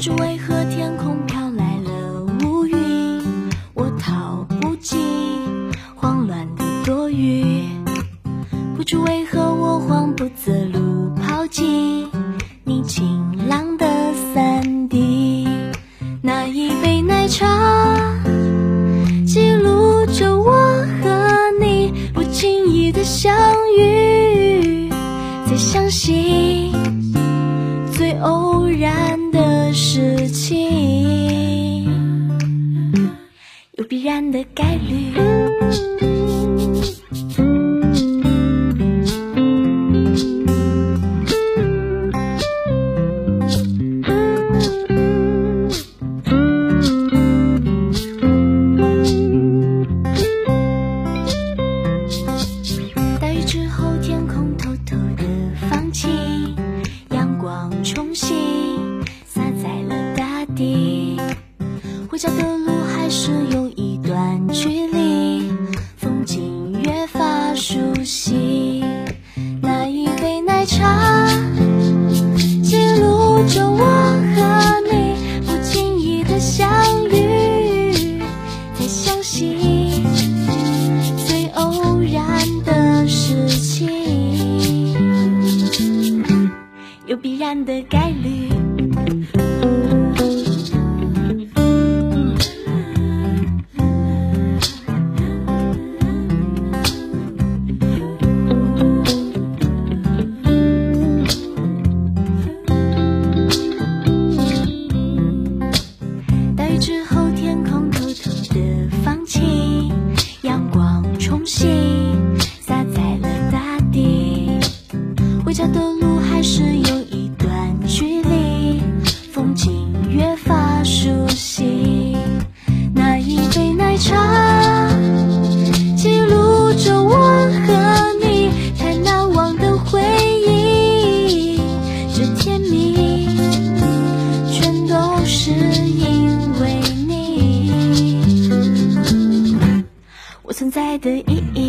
不知为何天空飘来了乌云，我逃不及慌乱的躲雨。不知为何我慌不择路，跑进你晴朗的伞底。那一杯奶茶，记录着我和你不经意的相遇。再相信最偶然事情，有必然的概率。地。回家的路还是有一段距离，风景越发熟悉。那一杯奶茶，记录着我和你不经意的相遇。再相信。最偶然的事情，有必然的概率。家的路还是有一段距离，风景越发熟悉。那一杯奶茶，记录着我和你太难忘的回忆。这甜蜜。全都是因为你，我存在的意义。